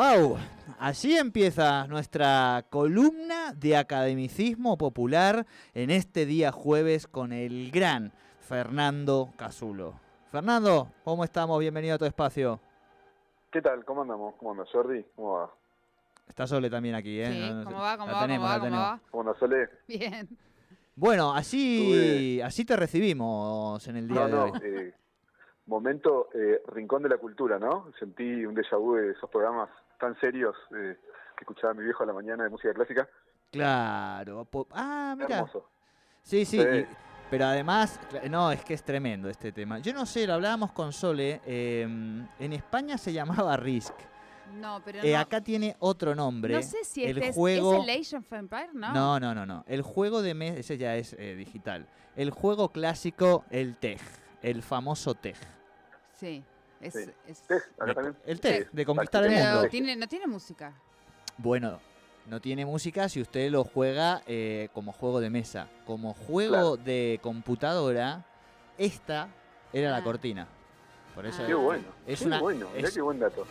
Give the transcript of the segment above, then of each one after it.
¡Wow! Así empieza nuestra columna de academicismo popular en este día jueves con el gran Fernando Casulo. Fernando, ¿cómo estamos? Bienvenido a tu espacio. ¿Qué tal? ¿Cómo andamos? ¿Cómo andas, Jordi? ¿Cómo va? Está Sole también aquí, ¿eh? Sí, No- no- ¿cómo va? ¿Cómo la va? tenemos, ¿Cómo la va? ¿Cómo tenemos. va? ¿Cómo andas, Sole? Bien. Bueno, así, así te recibimos en el día No, de no, hoy. eh, momento eh, rincón de la cultura, ¿no? Sentí un déjà vu de esos programas tan serios eh, que escuchaba mi viejo a la mañana de música clásica. Claro. Ah, mira. Sí, sí. Sí. y- pero además, no, es que es tremendo este tema. Yo no sé, lo hablábamos con Sole. eh, en España se llamaba Risk. No, pero Eh, no. acá tiene otro nombre. no sé si el este es- juego... es, el Age of Empire, ¿no? No, no, no, no. El juego de mesa, ese ya es eh, digital. El juego clásico, el TEG. El famoso TEG. Sí. Es, Sí. es- ¿Ves? Acá De- también. el TEG, Sí, de conquistar el mundo. Tiene, no tiene música. Bueno, no tiene música si usted lo juega eh, como juego de mesa. Como juego Claro. de computadora, esta era la Ah. cortina. Por eso Ah. Qué bueno. Es qué una- bueno. Mirá es- qué buen dato.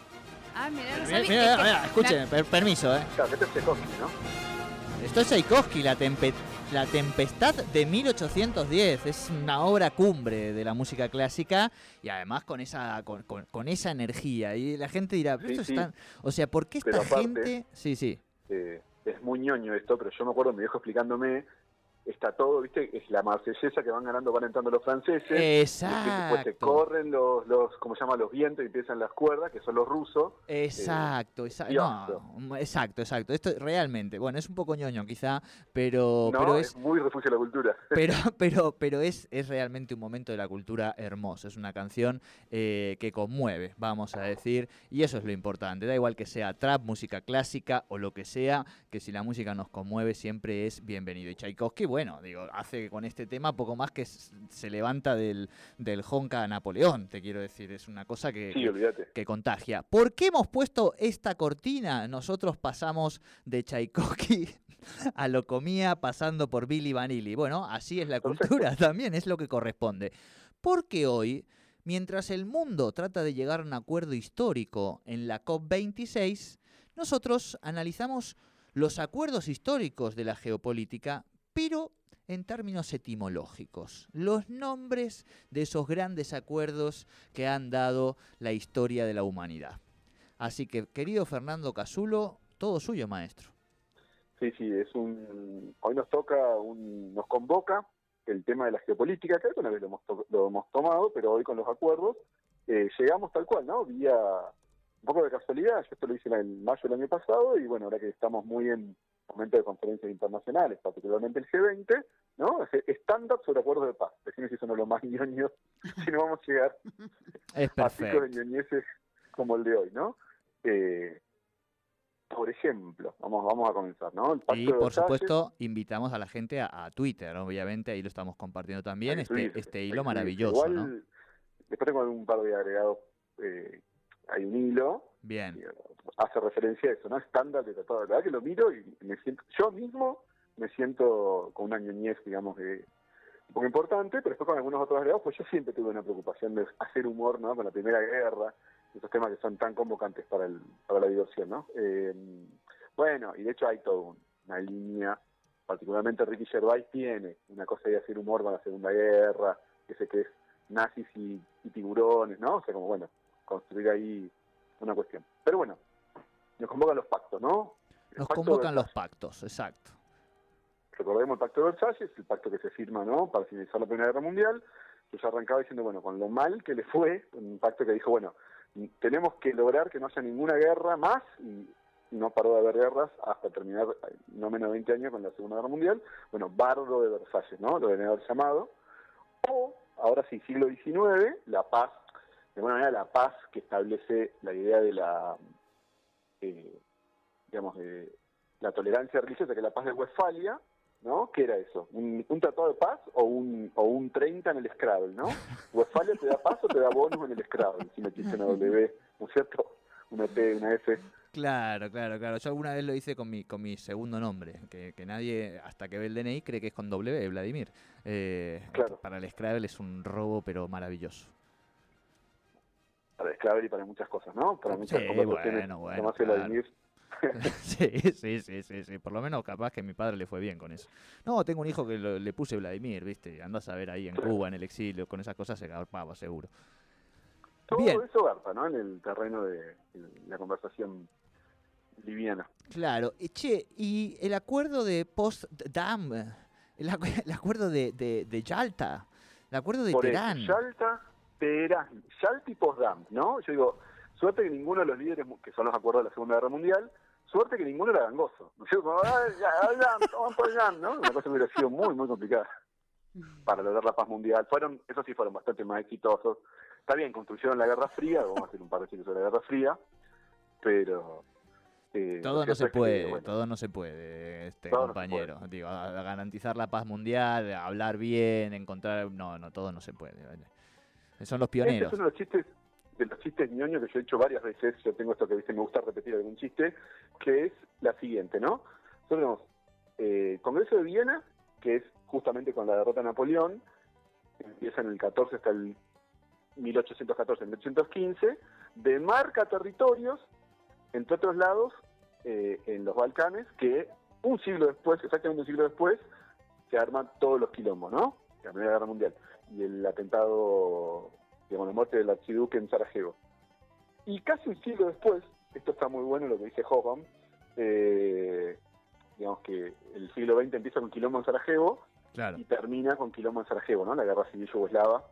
Ah, no mira, la- escuchen, per- permiso, ¿eh? Claro, este es Tchaikovsky, ¿no? Esto es Tchaikovsky, la, tempe- la Tempestad de 1810. Es una obra cumbre de la música clásica y además con esa con, con- con esa energía. Y la gente dirá, pero Sí, esto sí. O sea, ¿por qué esta aparte- gente...? Sí, sí. Eh, es muy ñoño esto, pero yo me acuerdo mi viejo explicándome, está todo, ¿viste? Es la marsellesa que van ganando, van entrando los franceses. Y después se Exacto. corren los, los, ¿cómo se llama? Los vientos y empiezan las cuerdas, que son los rusos. Exacto, exa- Dios. no, exacto, exacto. Esto realmente, bueno, es un poco ñoño quizá, pero, no, pero es es, muy refugio de la cultura. pero, pero, pero es, es realmente un momento de la cultura hermoso. Es una canción eh, que conmueve, vamos a decir, y eso es lo importante. Da igual que sea trap, música clásica o lo que sea, que si la música nos conmueve siempre es bienvenido. Y Tchaikovsky, bueno, digo, hace con este tema poco más que se levanta del, del honka a Napoleón, te quiero decir. Es una cosa que, Sí, que- que contagia. ¿Por qué hemos puesto esta cortina? Nosotros pasamos de Tchaikovsky a Locomía pasando por Billy Vanilli. Bueno, así es la cultura también, es lo que corresponde. Porque hoy, mientras el mundo trata de llegar a un acuerdo histórico en la COP26, nosotros analizamos los acuerdos históricos de la geopolítica, pero en términos etimológicos, los nombres de esos grandes acuerdos que han dado la historia de la humanidad. Así que, querido Fernando Casulo, todo suyo, maestro. Sí, sí, es un. Hoy nos toca, un, nos convoca el tema de la geopolítica, que alguna vez lo hemos, lo hemos tomado, pero hoy con los acuerdos eh, llegamos tal cual, ¿no? Vía un poco de casualidad, yo esto lo hice en mayo del año pasado y bueno, ahora que estamos muy en momento de conferencias internacionales, particularmente el G20, ¿no? Es- Stand-up sobre acuerdos de paz. Decime si eso no es lo más ñoño, si no vamos a llegar Es a picos de ñoñeces como el de hoy, ¿no? Eh, por ejemplo, vamos, vamos a comenzar, ¿no? El Pacto Y por supuesto, invitamos a la gente a, a Twitter, obviamente, ahí lo estamos compartiendo también, este, este hilo maravilloso, Igual, ¿no? Después tengo un par de agregados. eh, hay un hilo Bien. que hace referencia a eso, ¿no? Estándar de tratado. La verdad que lo miro y me siento, yo mismo me siento con una ñoñez, digamos, de, un poco importante, pero después con algunos otros agregados, pues yo siempre tuve una preocupación de hacer humor, ¿no? Con la Primera Guerra, esos temas que son tan convocantes para, el, para la diversión, ¿no? Eh, bueno, y de hecho hay toda una línea, particularmente Ricky Gervais tiene una cosa de hacer humor con la Segunda Guerra, que sé que es nazis y, y tiburones, ¿no? O sea, como, bueno, construir ahí una cuestión. Pero bueno, nos convocan los pactos, ¿no? El Nos pacto convocan los pactos, exacto. Recordemos el pacto de Versalles, el pacto que se firma, ¿no? Para finalizar la Primera Guerra Mundial, que se arrancaba diciendo, bueno, con lo mal que le fue, un pacto que dijo, bueno, tenemos que lograr que no haya ninguna guerra más, y no paró de haber guerras hasta terminar eh, no menos de 20 años con la Segunda Guerra Mundial. Bueno, bárbaro de Versalles, ¿no? Lo deben haber llamado. O, ahora sí, siglo XIX, la paz, de alguna manera la paz que establece la idea de la, eh, digamos, de la tolerancia religiosa, que es la paz de Westfalia, ¿no? ¿Qué era eso? ¿Un, un tratado de paz o un, o un 30 en el Scrabble, ¿no? Westfalia te da paz o te da bonus en el Scrabble, si metiste una W, ¿no es cierto? Una T, una F. Claro, claro, claro. Yo alguna vez lo hice con mi, con mi segundo nombre, que, que nadie, hasta que ve el DNI, cree que es con W, Vladimir. Eh, Claro. Para el Scrabble es un robo, pero maravilloso. Es clave y para muchas cosas, ¿no? Para muchas Sí, conversaciones. bueno, bueno, claro. Vladimir. Sí, sí, sí, sí, sí. Por lo menos capaz que a mi padre le fue bien con eso. No, tengo un hijo que lo- le puse Vladimir, ¿viste? Andás a ver ahí en Cuba, en el exilio, con esas cosas se agarpaba seguro. Todo Bien. eso garpa, ¿no? En el terreno de la conversación liviana. Claro. Che, y el acuerdo de Post-Dam, el, acu- el acuerdo de, de, de Yalta, el acuerdo de Por Teherán. Yalta, Teherán, Yalta y Potsdam, ¿no? Yo digo, suerte que ninguno de los líderes, que son los acuerdos de la Segunda Guerra Mundial, suerte que ninguno era gangoso. ¿No es cierto? Como, "Ah, ya, ya, toman por allá", ¿no? Una cosa que hubiera sido muy, muy complicada para lograr la paz mundial. Fueron, eso sí, fueron bastante más exitosos. Está bien, construyeron la Guerra Fría, vamos a hacer un par de chistes sobre la Guerra Fría, pero... eh, Todo no que, puede, bueno, todo no se puede, este Todo no se compañero. Digo, a- a garantizar la paz mundial, hablar bien, encontrar, no, no, todo no se puede. ¿vale? Son los Este pioneros. es uno de los chistes, de los chistes ñoños que yo he hecho varias veces. Yo tengo esto que ¿viste? me gusta repetir algún chiste, que es la siguiente, ¿no? Nosotros tenemos eh, Congreso de Viena, que es justamente con la derrota de Napoleón, empieza en el 14 hasta el 1814, 1815, demarca territorios, entre otros lados, eh, en los Balcanes, que un siglo después, exactamente un siglo después, se arman todos los quilombos, ¿no? La Primera Guerra Mundial. Y el atentado, digamos, la muerte del archiduque en Sarajevo. Y casi un siglo después, esto está muy bueno lo que dice Hoffman, eh, digamos que el siglo XX empieza con quilombo en Sarajevo Claro, y termina con quilombo en Sarajevo, ¿no? La guerra civil yugoslava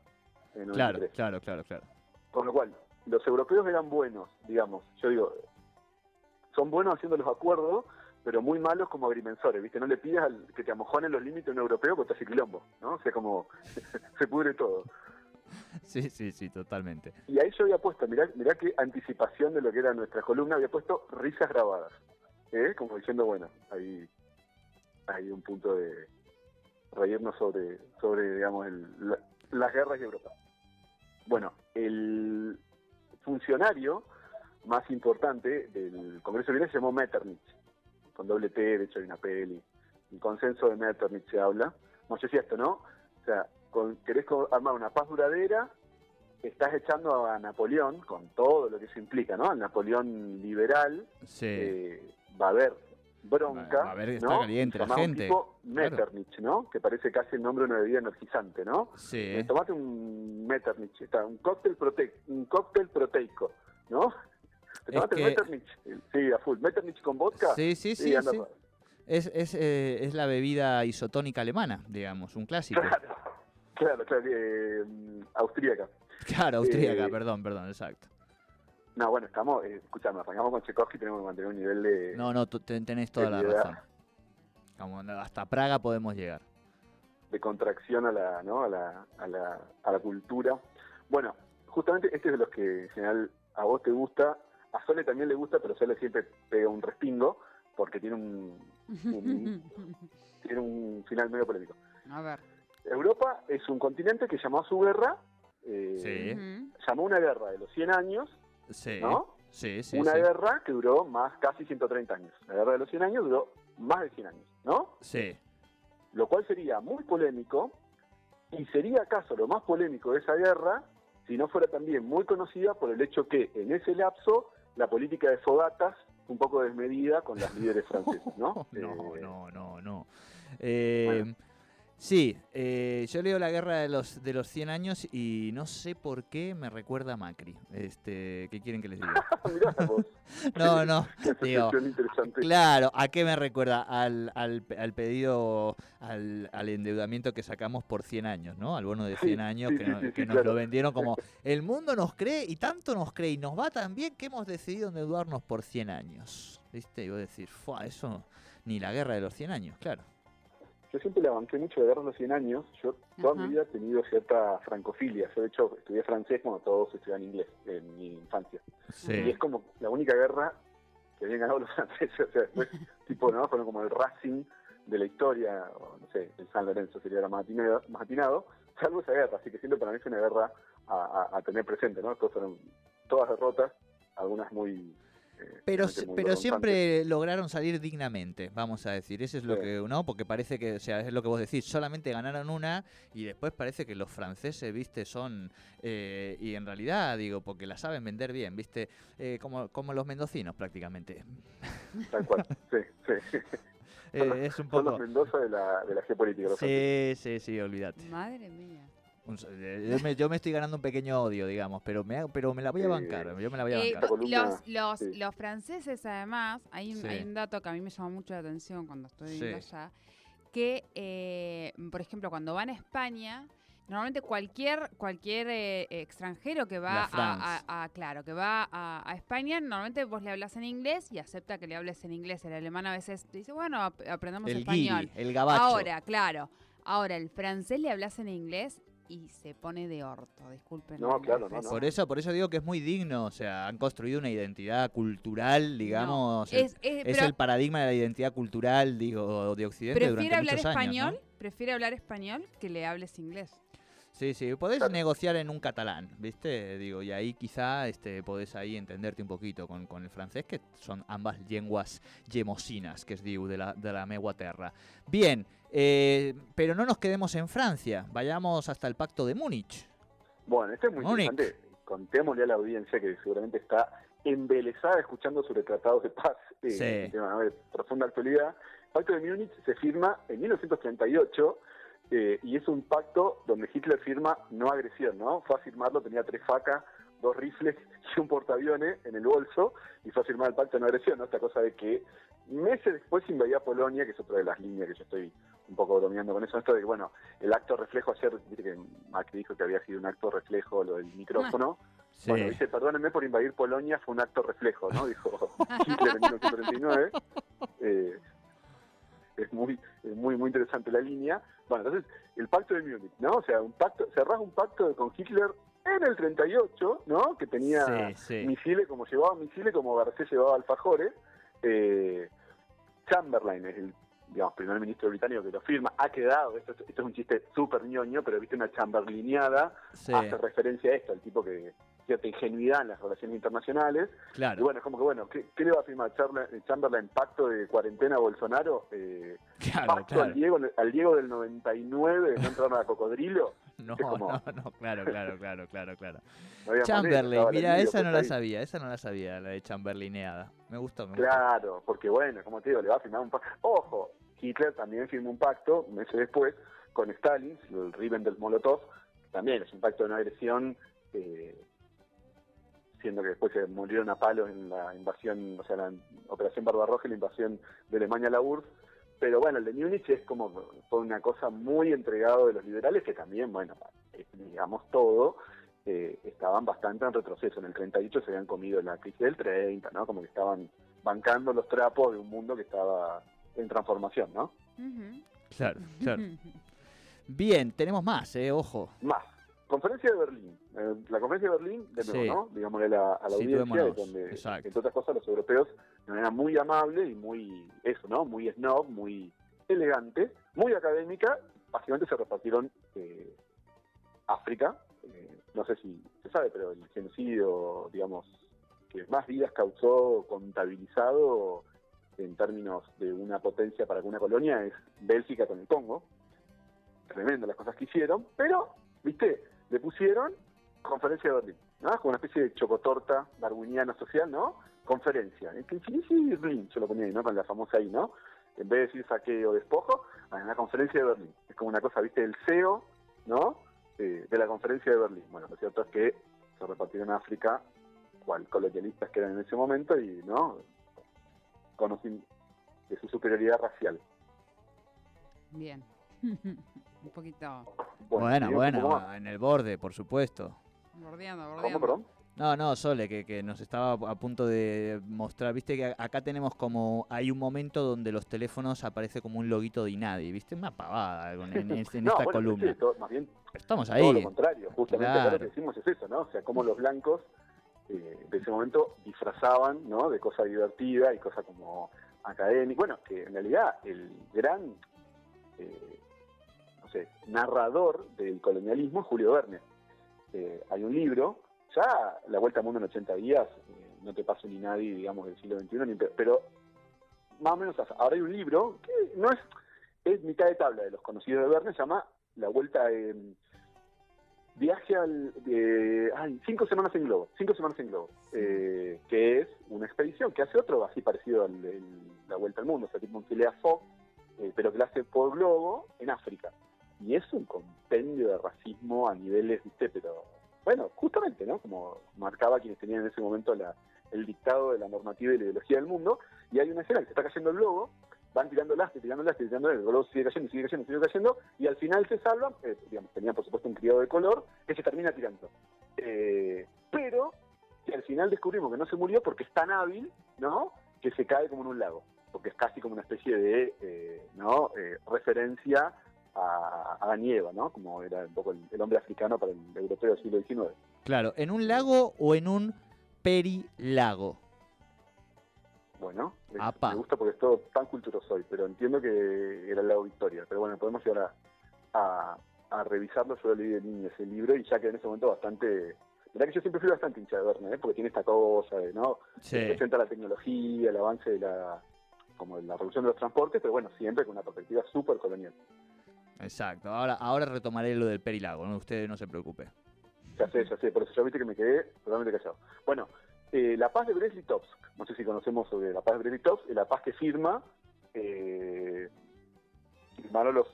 en claro, 93. claro, claro, claro. Con lo cual, los europeos eran buenos, digamos. Yo digo, son buenos haciendo los acuerdos, pero muy malos como agrimensores, ¿viste? No le pidas al, que te amojonen los límites a un europeo porque te hace quilombo, ¿no? O sea, como se pudre todo. Sí, sí, sí, totalmente. Y ahí yo había puesto, mirá, mirá qué anticipación de lo que era nuestra columna, había puesto risas grabadas. ¿eh? Como diciendo, bueno, ahí hay un punto de reírnos sobre, sobre digamos, el- la- las guerras de Europa. Bueno, el funcionario más importante del Congreso de Viena se llamó Metternich, con doble T, de hecho hay una peli. El consenso de Metternich se habla. No sé si esto, ¿no? O sea, con, querés armar una paz duradera, estás echando a Napoleón, con todo lo que eso implica, ¿no? Al Napoleón liberal, Sí. eh, va a haber bronca, Va- a haber- está ¿no? caliente la Llamado un gente, tipo claro. Metternich, ¿no? Que parece casi el nombre de una bebida energizante, ¿no? Sí. Eh, tomate un Metternich, está, un cóctel prote un cóctel proteico, ¿no? Te Es que- Metternich, sí, a full. Metternich con vodka, Sí, sí, sí, anda sí. Es, es, eh, es la bebida isotónica alemana, digamos, un clásico. Claro, claro, claro, eh, austríaca. Claro, austríaca, Eh, perdón, perdón, exacto. No, bueno, estamos, eh, escuchame, arrancamos con Tchaikovsky, tenemos que mantener un nivel de... No, no, tenés toda la razón. Como hasta Praga podemos llegar. de contracción a la, ¿no? a, la, a, la, a la cultura. Bueno, justamente este es de los que en general a vos te gusta, a Sole también le gusta, pero Sole siempre pega un respingo porque tiene un, tiene un final medio polémico. A ver. Europa es un continente que llamó a su guerra, eh, Sí. Llamó una guerra de los 100 años, Sí, ¿no? sí, sí. una sí. guerra que duró más, casi 130 años. La guerra de los 100 años duró más de 100 años, ¿no? Sí, lo cual sería muy polémico y sería acaso lo más polémico de esa guerra si no fuera también muy conocida por el hecho que en ese lapso la política de fogatas un poco desmedida con las líderes franceses, ¿no? no, Eh, no, no, no. Eh, Bueno. Sí, eh, yo leo la guerra de los de los 100 años y no sé por qué me recuerda a Macri. Este, ¿qué quieren que les diga? mirá vos, No, no, digo. Claro, ¿a qué me recuerda? Al, al, al pedido, al, al endeudamiento que sacamos por 100 años, ¿no? Al bono de Sí, 100 años sí, que, sí, no- sí, que sí, nos claro. lo vendieron como el mundo nos cree y tanto nos cree y nos va tan bien que hemos decidido endeudarnos por 100 años. ¿Viste? Y vos decir, Fua, eso ni la guerra de los 100 años, claro. Yo siempre le banqué mucho de guerra de los 100 años. Yo toda Ajá. mi vida he tenido cierta francofilia. Yo, de hecho, estudié francés cuando todos estudiaban inglés en mi infancia. Y Sí, es como la única guerra que habían ganado los franceses. O sea, después, tipo, ¿no? Fueron como el Racing de la historia, o no sé, el San Lorenzo sería la más atinado, más atinado, salvo esa guerra. Así que siempre para mí fue una guerra a, a- a tener presente, ¿no? Después fueron todas derrotas, algunas muy eh, Pero, muy pero siempre lograron salir dignamente, vamos a decir. Eso es lo Sí. que, ¿no? Porque parece que, o sea, es lo que vos decís, solamente ganaron una y después parece que los franceses, viste, son. eh, y en realidad, digo, porque la saben vender bien, viste, eh, como, como los mendocinos prácticamente. Tal cual, sí, sí. Son los- Eh, es un Son los poco. Mendoza de la, de la geopolítica. los franceses. Sí, sí, sí, olvídate. Madre mía. Un eh, yo, me, yo me estoy ganando un pequeño odio, digamos, pero me, pero me la voy a Eh, bancar, yo me la voy a Eh, bancar. Columna, los, los, sí. los franceses, además, hay un, Sí. hay un dato que a mí me llamó mucho la atención cuando estoy Sí. allá, que, eh, por ejemplo, cuando van a España, normalmente cualquier cualquier eh, extranjero que va a, France. a- a- claro, que va a, a España, normalmente vos le hablas en inglés y acepta que le hables en inglés. El alemán a veces te dice, bueno, ap- aprendamos El español. guiri, el gabacho. Ahora, claro. Ahora, el francés le hablas en inglés y se pone de orto, disculpen. No, claro, no. Por eso, por eso digo que es muy digno, o sea, han construido una identidad cultural, digamos, Es, es- es, pero el paradigma de la identidad cultural, digo, de Occidente durante prefiere hablar muchos años, español, ¿no? prefiere hablar español que le hables inglés. Sí, sí, podés Claro. negociar en un catalán, ¿viste? Digo, y ahí quizá este, podés ahí entenderte un poquito con, con el francés, que son ambas lenguas gemosinas, que es diu, de la, de la megua terra. Bien, eh, pero no nos quedemos en Francia, vayamos hasta el Pacto de Múnich. Bueno, esto es muy Múnich. interesante. Contémosle a la audiencia que seguramente está embelesada escuchando sobre tratados de paz, eh, Sí. un tema de profunda actualidad. El Pacto de Múnich se firma en 1938 eh, y es un pacto donde Hitler firma no agresión, ¿no? Fue a firmarlo, tenía tres facas, dos rifles y un portaaviones en el bolso y fue a firmar el pacto de no agresión, ¿no? Esta cosa de que meses después invadía Polonia, que es otra de las líneas que yo estoy un poco bromeando con eso, esto de que, bueno, el acto reflejo ayer, viste que Macri dijo que había sido un acto reflejo lo del micrófono. Sí. Bueno, dice, perdónenme por invadir Polonia, fue un acto reflejo, ¿no? Dijo Hitler en 1939. Eh, es muy, es muy, muy interesante la línea. Bueno, entonces, el pacto de Múnich, ¿no? O sea, un pacto, cerrás un pacto con Hitler en el 38, ¿no? Que tenía Sí, sí. misiles, como llevaba misiles, como Garcés llevaba alfajores. Eh, Chamberlain es el digamos, primer ministro británico que lo firma, ha quedado, esto, esto es un chiste súper ñoño, pero viste una chamberlineada, Sí, hace referencia a esto, al tipo que cierta ingenuidad en las relaciones internacionales. Y claro. bueno, es como que, bueno, ¿qué, qué le va a firmar Chamberlain? ¿Pacto de cuarentena a Bolsonaro? Eh, Claro, ¿Pacto claro. al, Diego, al Diego del 99 de no entrar a Cocodrilo? No, como- no, no, claro, claro, claro, claro, claro. No Chamberlain, mira, esa no la ahí. sabía, esa no la sabía, la de Chamberlineada. Me gustó, me gustó. Claro, porque bueno, como te digo, le va a firmar un pacto. Ojo, Hitler también firmó un pacto, meses después, con Stalin, el Ribbentrop-Molotov, también es un pacto de no agresión, eh, siendo que después se murieron a palos en la invasión, o sea, la Operación Barbarroja y la invasión de Alemania a la URSS. Pero bueno, el de Múnich es como fue una cosa muy entregado de los liberales que también, bueno, digamos todo, eh, estaban bastante en retroceso. En el 38 se habían comido la crisis del 30, ¿no? Como que estaban bancando los trapos de un mundo que estaba en transformación, ¿no? Claro, claro. Bien, tenemos más, eh, ojo. Más. Conferencia de Berlín. Eh, la conferencia de Berlín, de nuevo, Sí. ¿no? Digámosle a la, a la audiencia, donde, exacto. entre otras cosas, los europeos, de manera muy amable y muy, eso, ¿no? Muy snob, muy elegante, muy académica, básicamente se repartieron eh, África. Eh, no sé si se sabe, pero el genocidio, digamos, que más vidas causó contabilizado en términos de una potencia para una colonia es Bélgica con el Congo. Tremendo las cosas que hicieron, pero, viste, le pusieron conferencia de Berlín, ¿no? Como una especie de chocotorta darwiniana social, ¿no? Conferencia. Es que sí, Berlín, yo lo ponía ahí, ¿no? Con la famosa ahí, ¿no? En vez de decir saqueo despojo, en la conferencia de Berlín. Es como una cosa, viste, el CEO, ¿no? Eh, de la conferencia de Berlín. Bueno, lo cierto es que se repartieron en África, cual colonialistas que eran en ese momento, y, ¿no? Conocen de su superioridad racial. Bien. Un poquito Bueno, bueno, en el borde, por supuesto. bordeando, ¿Cómo, bordeando. perdón? No, no, Sole, que, que nos estaba a punto de mostrar, viste que acá tenemos como, hay un momento donde los teléfonos aparece como un loguito de Inadi, viste, una pavada en, en- en No, esta bueno, columna. sí, todo- más bien Estamos todo lo ahí. contrario. Justamente Claro. lo que decimos es eso, ¿no? O sea, cómo los blancos eh, de ese momento disfrazaban, ¿no? De cosa divertida y cosa como académica. Bueno, que en realidad el gran, eh, no sé, narrador del colonialismo es Julio Verne. Eh, hay un libro ya la vuelta al mundo en 80 días, eh, no te pasa ni nadie, digamos, del siglo XXI, ni, pero más o menos ahora hay un libro que no es, es mitad de tabla de los conocidos de Verne, se llama La Vuelta en viaje al de, ay, cinco semanas en globo, cinco semanas en globo, eh, que es una expedición que hace otro así parecido a la vuelta al mundo, o sea, tipo un Phileas Fogg, eh, pero que lo hace por globo en África. Y es un compendio de racismo a niveles, viste, pero bueno, justamente, ¿no? Como marcaba quienes tenían en ese momento la, el dictado de la normativa y la ideología del mundo, y hay una escena que se está cayendo el globo, van tirando lastre, tirando lastre, tirando el globo sigue cayendo, sigue cayendo, sigue cayendo, y al final se salvan, eh, digamos, tenían por supuesto un criado de color, que se termina tirando. Eh, pero que al final descubrimos que no se murió porque es tan hábil, ¿no? Que se cae como en un lago, porque es casi como una especie de, eh, ¿no? referencia a, a Eva, ¿no? Como era un poco el, hombre africano para el europeo del siglo XIX. Claro, ¿en un lago o en un perilago? Bueno, me gusta porque es todo tan culturoso hoy, pero entiendo que era el lago Victoria. Pero bueno, podemos llegar a, a, revisarlo. Yo lo leí de niño ese libro y ya que en ese momento bastante... La verdad que yo siempre fui bastante hincha de Verne, ¿eh? porque tiene esta cosa de, ¿no? Sí. Presenta la tecnología, el avance de la como de la revolución de los transportes, pero bueno, siempre con una perspectiva súper colonial. Exacto. Ahora, ahora retomaré lo del perilago, ¿no? Usted no se preocupe. Ya sé, ya sé. Por eso ya viste que me quedé totalmente callado. Bueno, eh, la paz de Brest-Litovsk. No sé si conocemos sobre la paz de Brest-Litovsk. La paz que firma eh, firmaron los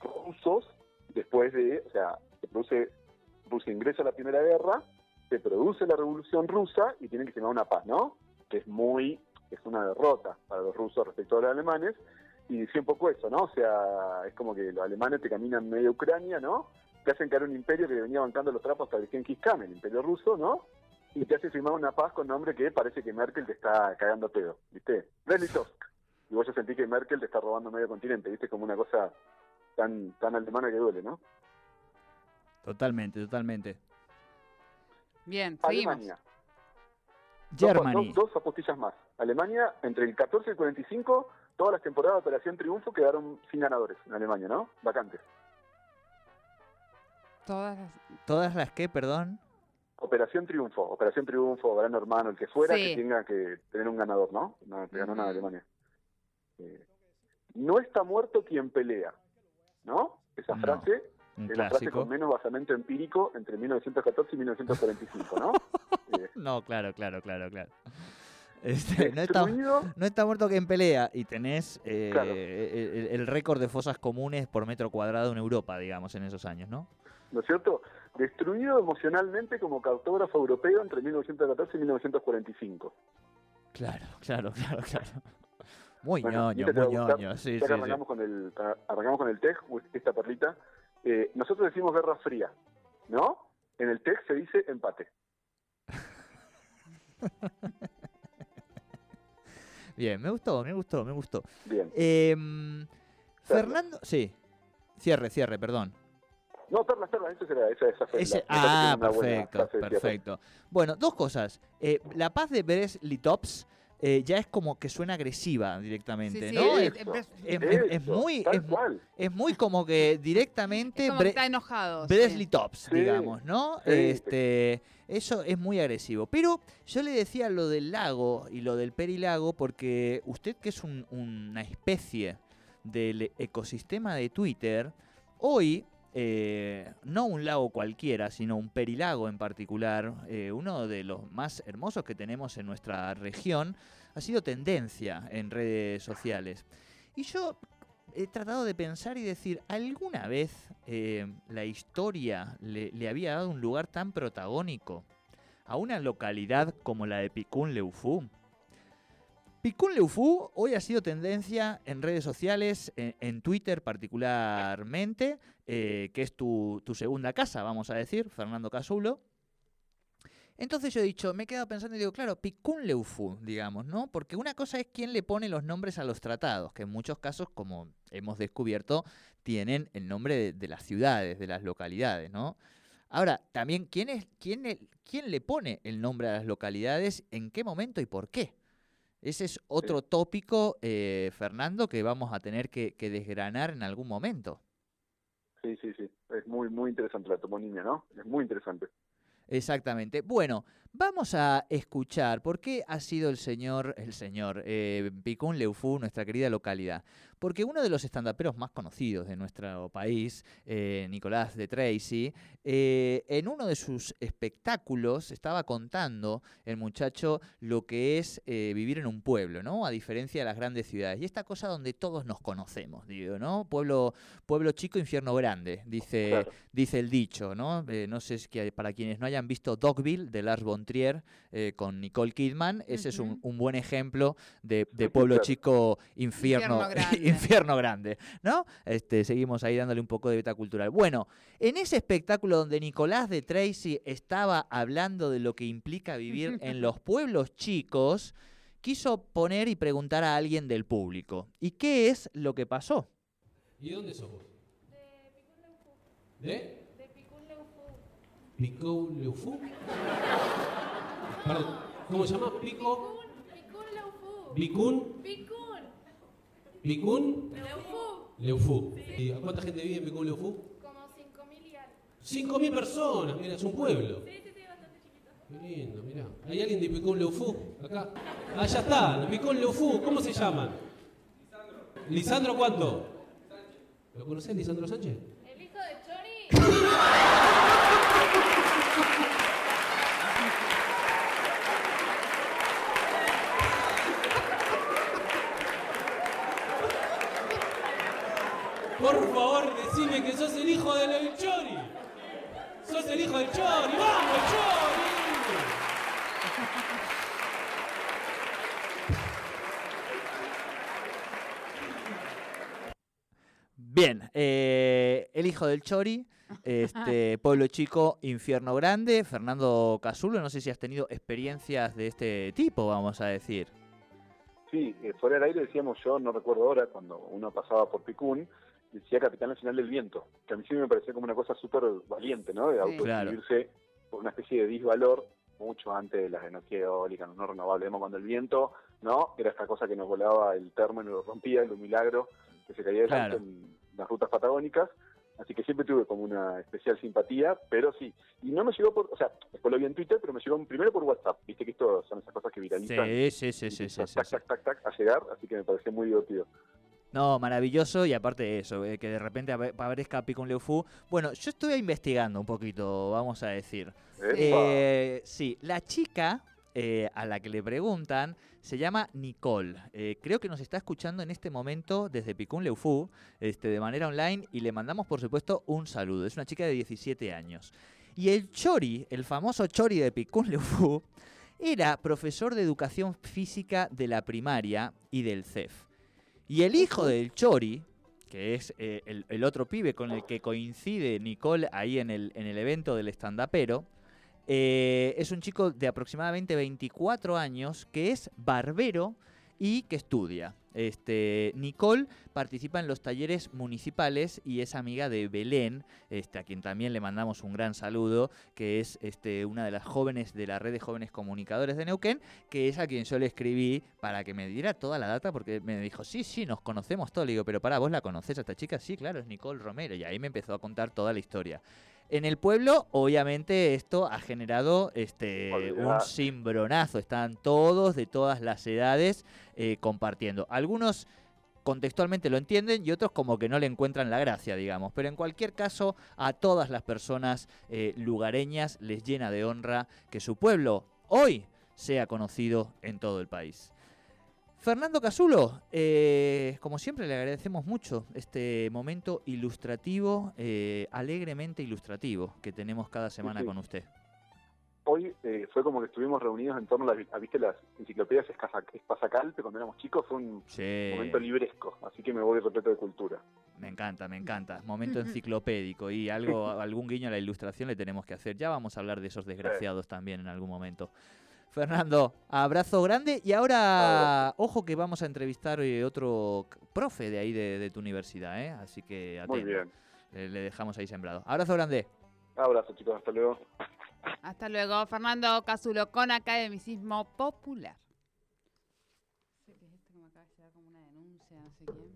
rusos después de, o sea, se produce, Rusia ingresa a la Primera Guerra, se produce la Revolución Rusa y tienen que firmar una paz, ¿no? Que es muy, es una derrota para los rusos respecto a los alemanes y decía un poco eso, ¿no? O sea, es como que los alemanes te caminan medio Ucrania, ¿no? Te hacen caer un imperio que venía bancando los trapos hasta el Genghis Khan, el imperio ruso, ¿no? Y te hace firmar una paz con nombre que parece que Merkel te está cagando pedo, ¿viste? Brest-Litovsk. Y vos ya sentí que Merkel te está robando medio continente, ¿viste? Como una cosa tan, tan alemana que duele, ¿no? Totalmente, totalmente. Bien, Alemania. Germany. Dos, dos, apostillas más. Alemania, entre el 14 y el 45 todas las temporadas de Operación Triunfo quedaron sin ganadores en Alemania, ¿no? Vacantes. Todas las... ¿Todas las qué, perdón? Operación Triunfo, Operación Triunfo, Gran Hermano, el que fuera, que tenga que tener un ganador, ¿no? No ganó nada Alemania. Eh, no está muerto quien pelea, ¿no? Esa frase es la frase con menos basamento empírico entre 1914 y 1945, ¿no? eh. No, claro, claro, claro, claro. Este, no, está, no está muerto quien pelea y tenés eh, el, récord de fosas comunes por metro cuadrado en Europa, digamos, en esos años, ¿no? ¿No es cierto? Destruido emocionalmente como cartógrafo europeo entre 1914 y 1945. Claro, claro, claro, claro. Muy ñoño, muy ñoño. Sí, que arrancamos, Con el, arrancamos con el TEG, esta perlita. Eh, nosotros decimos guerra fría, ¿no? En el TEG se dice empate. Bien, me gustó, me gustó, me gustó. Bien. Em, Fernando, sí. Cierre, cierre, perdón. No, Perla, Perla, eso será, esa, esa, Ah, perfecto, perfecto. Bueno, dos cosas. Eh, la paz de Brest-Litovsk eh, ya es como que suena agresiva directamente, ¿no? es, muy es, muy como que directamente está enojado. Tops, digamos, ¿no? este eso es muy agresivo. Pero yo le decía lo del lago y lo del perilago porque usted que es una especie del ecosistema de Twitter, hoy eh, no un lago cualquiera, sino un perilago en particular, eh, uno de los más hermosos que tenemos en nuestra región, ha sido tendencia en redes sociales. Y yo he tratado de pensar y decir, ¿alguna vez eh, la historia le, le, había dado un lugar tan protagónico a una localidad como la de Picún Leufú? Picún Leufú hoy ha sido tendencia en redes sociales, en, Twitter particularmente, eh, que es tu, segunda casa, vamos a decir, Fernando Casulo. Entonces yo he dicho, me he quedado pensando y digo, claro, Picún Leufú, digamos, ¿no? Porque una cosa es quién le pone los nombres a los tratados, que en muchos casos, como hemos descubierto, tienen el nombre de, de las ciudades, de las localidades, ¿no? Ahora, también, ¿quién, es, quién, ¿quién le pone el nombre a las localidades, en qué momento y por qué? Ese es otro tópico, eh, Fernando, que vamos a tener que, desgranar en algún momento. Sí, sí, sí. Es muy, muy interesante la toponimia, ¿no? Es muy interesante. Exactamente. Bueno, vamos a escuchar por qué ha sido el señor, el señor eh, Picún Leufú, nuestra querida localidad. Porque uno de los estandaperos más conocidos de nuestro país, eh, Nicolás de Tracy, eh, en uno de sus espectáculos estaba contando el muchacho lo que es eh, vivir en un pueblo, ¿no? A diferencia de las grandes ciudades. Y esta cosa donde todos nos conocemos, digo, ¿no? Pueblo, pueblo chico, infierno grande, dice, Claro. dice el dicho, ¿no? Eh, no sé si para quienes no hayan visto Dogville de Lars von Con Nicole Kidman, ese es un, buen ejemplo de, de pueblo chico, infierno, Infierno grande. ¿no? Este, seguimos ahí dándole un poco de beta cultural. Bueno, en ese espectáculo donde Nicolás de Tracy estaba hablando de lo que implica vivir en los pueblos chicos, quiso poner y preguntar a alguien del público, ¿y qué es lo que pasó? ¿Y dónde sos vos? ¿De? Picou Leufú. Perdón, ¿cómo se llama? Pico. Picún Leufú. Picún. Picún. Picún Leufú. Leufú. ¿Y a cuánta gente vive en Picún Leufú? Como 5.000 y algo. 5.000 personas, mira, es un pueblo. Sí, sí, sí, bastante chiquito. Qué lindo, mirá. ¿Hay alguien de Picún Leufú? Acá. Ah, ya está, Picún Leufú. ¿Cómo se llaman? Lisandro. ¿Lisandro cuánto? ¿Lo conocés, Lisandro Sánchez? El hijo de Chori. Por favor, decime que sos el hijo del Chori. Sos el hijo del Chori. ¡Vamos, Chori! Bien, eh, el hijo del Chori, este, pueblo chico, infierno grande, Fernando Casulo, no sé si has tenido experiencias de este tipo, vamos a decir. Sí, eh, fuera del aire decíamos yo, no recuerdo ahora, cuando uno pasaba por Picún, decía Capitán Nacional del Viento, que a mí sí me parecía como una cosa súper valiente, ¿no? De Sí. autoescribirse por una especie de disvalor mucho antes de las energías eólicas, no renovables. Vemos cuando el viento, ¿no? Era esta cosa que nos volaba el termo y nos lo rompía, era un milagro que se caía Claro. en las rutas patagónicas. Así que siempre tuve como una especial simpatía, pero sí. Y no me llegó por, o sea, después lo vi en Twitter, pero me llegó primero por WhatsApp. Viste que esto son esas cosas que viralizan. Sí, sí, sí, sí, sí, tac, sí, tac, sí. tac, tac, tac, a llegar, así que me pareció muy divertido. No, maravilloso y aparte de eso, eh, que de repente aparezca Picón Leufú. Bueno, yo estuve investigando un poquito, vamos a decir. Eh, sí, la chica eh, a la que le preguntan se llama Nicole. Eh, creo que nos está escuchando en este momento desde Picún Leufú, este, de manera online, y le mandamos, por supuesto, un saludo. Es una chica de 17 años. Y el Chori, el famoso Chori de Picún Leufú, era profesor de educación física de la primaria y del CEF. Y el hijo del Chori, que es eh, el, el otro pibe con el que coincide Nicole ahí en el, en el evento del estandapero, eh, es un chico de aproximadamente 24 años que es barbero y que estudia. Este, Nicole participa en los talleres municipales y es amiga de Belén, este, a quien también le mandamos un gran saludo, que es este, una de las jóvenes de la red de jóvenes comunicadores de Neuquén, que es a quien yo le escribí para que me diera toda la data, porque me dijo, sí, sí, nos conocemos todos. Le digo, pero para, ¿vos la conocés a esta chica? Sí, claro, es Nicole Romero. Y ahí me empezó a contar toda la historia. En el pueblo, obviamente, esto ha generado este, un Olvidar. cimbronazo. Están todos de todas las edades eh, compartiendo. Algunos contextualmente lo entienden y otros como que no le encuentran la gracia, digamos. Pero en cualquier caso, a todas las personas eh, lugareñas les llena de honra que su pueblo hoy sea conocido en todo el país. Fernando Casulo, eh, como siempre le agradecemos mucho este momento ilustrativo, eh, alegremente ilustrativo que tenemos cada semana sí. con usted. Hoy eh, fue como que estuvimos reunidos en torno a, las, a, ¿viste las enciclopedias Espasacalpe cuando éramos chicos? Fue un Sí, momento libresco, así que me voy repleto de cultura. me encanta, me encanta. Momento enciclopédico y algo, algún guiño a la ilustración le tenemos que hacer. Ya vamos a hablar de esos desgraciados también en algún momento. Fernando, abrazo grande y ahora, ojo que vamos a entrevistar eh, otro profe de ahí de, de tu universidad, ¿eh? Así que Muy atento. bien. Le, le dejamos ahí sembrado. Abrazo grande. Abrazo chicos, hasta luego. Hasta luego, Fernando Casulo con Academicismo Popular. No sé qué es esto que me acaba de llegar como una denuncia, no sé quién.